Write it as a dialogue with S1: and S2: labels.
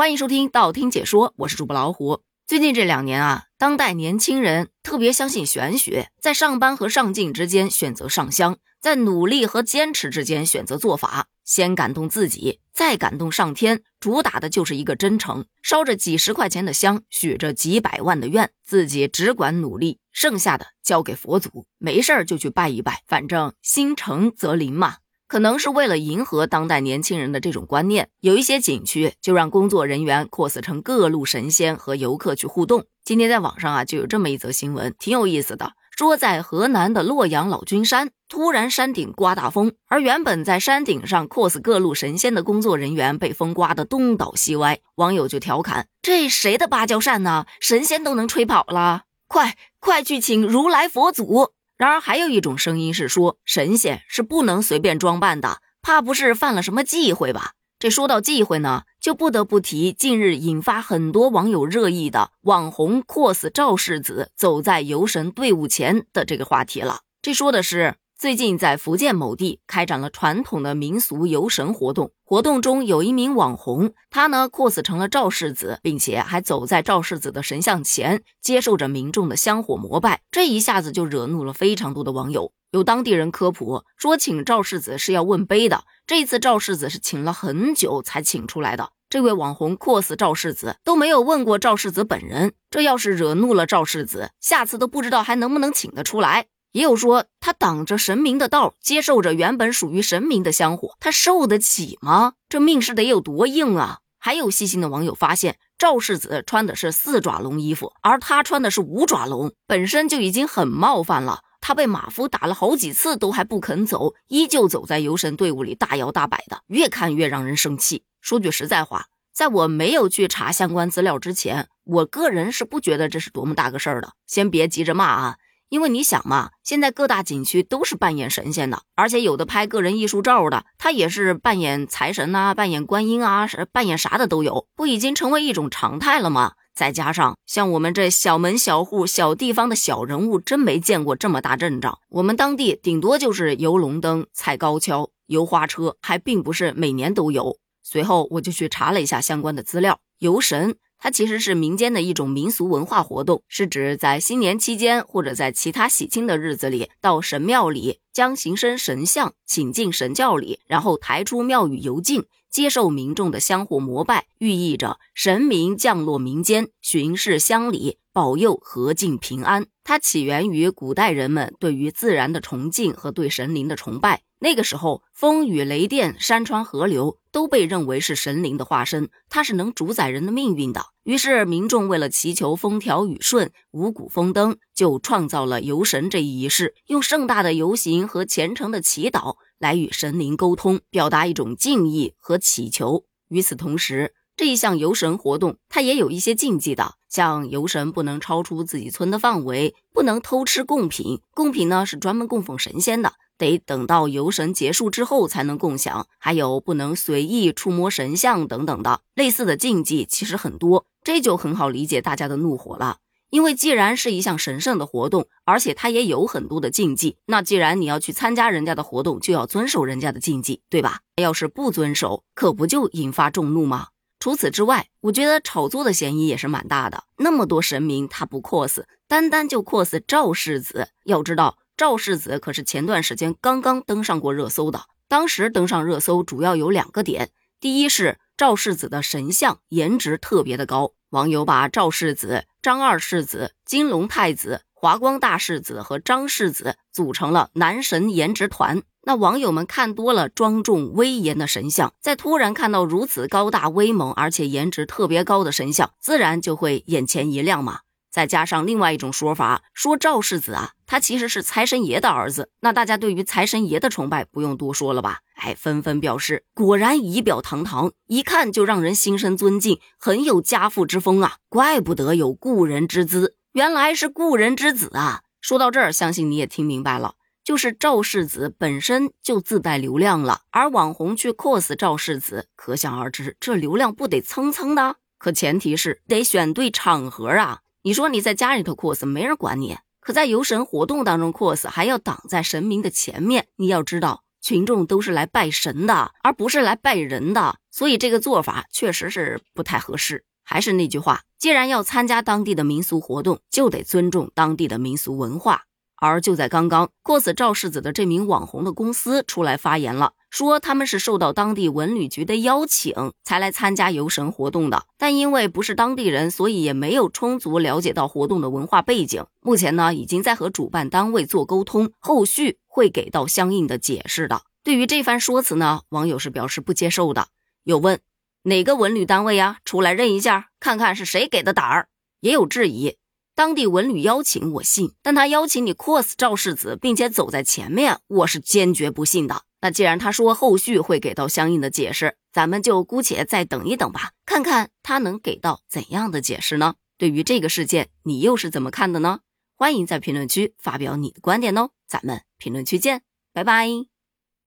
S1: 欢迎收听道听解说，我是主播老虎。最近这两年啊，当代年轻人特别相信玄学，在上班和上进之间选择上香，在努力和坚持之间选择做法，先感动自己，再感动上天，主打的就是一个真诚。烧着几十块钱的香，许着几百万的愿，自己只管努力，剩下的交给佛祖。没事儿就去拜一拜，反正心诚则灵嘛。可能是为了迎合当代年轻人的这种观念，有一些景区就让工作人员 cos 成各路神仙和游客去互动。今天在网上啊，就有这么一则新闻，挺有意思的。说在河南的洛阳老君山，突然山顶刮大风，而原本在山顶上 cos 各路神仙的工作人员被风刮得东倒西歪。网友就调侃：“这谁的芭蕉扇呢？神仙都能吹跑了！快快去请如来佛祖！”然而，还有一种声音是说，神仙是不能随便装扮的，怕不是犯了什么忌讳吧？这说到忌讳呢，就不得不提近日引发很多网友热议的网红 cos 赵世子走在游神队伍前的这个话题了。这说的是。最近在福建某地开展了传统的民俗游神活动，活动中有一名网红，他呢 cos 成了赵世子，并且还走在赵世子的神像前，接受着民众的香火膜拜。这一下子就惹怒了非常多的网友。有当地人科普说，请赵世子是要问杯的，这次赵世子是请了很久才请出来的。这位网红 cos 赵世子都没有问过赵世子本人，这要是惹怒了赵世子，下次都不知道还能不能请得出来。也有说他挡着神明的道，接受着原本属于神明的香火，他受得起吗？这命是得有多硬啊！还有细心的网友发现，赵世子穿的是四爪龙衣服，而他穿的是五爪龙，本身就已经很冒犯了。他被马夫打了好几次都还不肯走，依旧走在游神队伍里大摇大摆的，越看越让人生气。说句实在话，在我没有去查相关资料之前，我个人是不觉得这是多么大个事儿的。先别急着骂啊！因为你想嘛，现在各大景区都是扮演神仙的，而且有的拍个人艺术照的，他也是扮演财神呐，扮演观音啊，是扮演啥的都有，不已经成为一种常态了吗？再加上像我们这小门小户、小地方的小人物，真没见过这么大阵仗。我们当地顶多就是游龙灯、踩高跷、游花车，还并不是每年都有。随后我就去查了一下相关的资料，游神。它其实是民间的一种民俗文化活动，是指在新年期间或者在其他喜庆的日子里，到神庙里将行身神像请进神教里，然后抬出庙宇游境，接受民众的相互膜拜，寓意着神明降落民间，巡视乡里，保佑和敬平安。它起源于古代人们对于自然的崇敬和对神灵的崇拜。那个时候，风雨雷电、山川河流都被认为是神灵的化身，它是能主宰人的命运的。于是，民众为了祈求风调雨顺、五谷丰登，就创造了游神这一仪式，用盛大的游行和虔诚的祈祷来与神灵沟通，表达一种敬意和祈求。与此同时，这一项游神活动，它也有一些禁忌的，像游神不能超出自己村的范围，不能偷吃贡品，贡品呢是专门供奉神仙的。得等到游神结束之后才能共享，还有不能随意触摸神像等等的类似的禁忌，其实很多，这就很好理解大家的怒火了。因为既然是一项神圣的活动，而且它也有很多的禁忌，那既然你要去参加人家的活动，就要遵守人家的禁忌，对吧？要是不遵守，可不就引发众怒吗？除此之外，我觉得炒作的嫌疑也是蛮大的。那么多神明他不 cos，单单就 cos 赵世子，要知道。赵世子可是前段时间刚刚登上过热搜的，当时登上热搜主要有两个点，第一是赵世子的神像颜值特别的高，网友把赵世子、张二世子、金龙太子、华光大世子和张世子组成了男神颜值团。那网友们看多了庄重威严的神像，在突然看到如此高大威猛而且颜值特别高的神像，自然就会眼前一亮嘛。再加上另外一种说法，说赵世子啊，他其实是财神爷的儿子。那大家对于财神爷的崇拜不用多说了吧？哎，纷纷表示，果然仪表堂堂，一看就让人心生尊敬，很有家父之风啊！怪不得有故人之姿，原来是故人之子啊！说到这儿，相信你也听明白了，就是赵世子本身就自带流量了，而网红去 cos 赵世子，可想而知，这流量不得蹭蹭的？可前提是得选对场合啊！你说你在家里头 cos 没人管你，可在游神活动当中 cos 还要挡在神明的前面。你要知道，群众都是来拜神的，而不是来拜人的，所以这个做法确实是不太合适。还是那句话，既然要参加当地的民俗活动，就得尊重当地的民俗文化。而就在刚刚，cos 赵世子的这名网红的公司出来发言了，说他们是受到当地文旅局的邀请才来参加游神活动的，但因为不是当地人，所以也没有充足了解到活动的文化背景。目前呢，已经在和主办单位做沟通，后续会给到相应的解释的。对于这番说辞呢，网友是表示不接受的，有问哪个文旅单位呀？出来认一下，看看是谁给的胆儿。也有质疑。当地文旅邀请我信，但他邀请你 cos 赵世子，并且走在前面，我是坚决不信的。那既然他说后续会给到相应的解释，咱们就姑且再等一等吧，看看他能给到怎样的解释呢？对于这个事件，你又是怎么看的呢？欢迎在评论区发表你的观点哦，咱们评论区见，拜拜。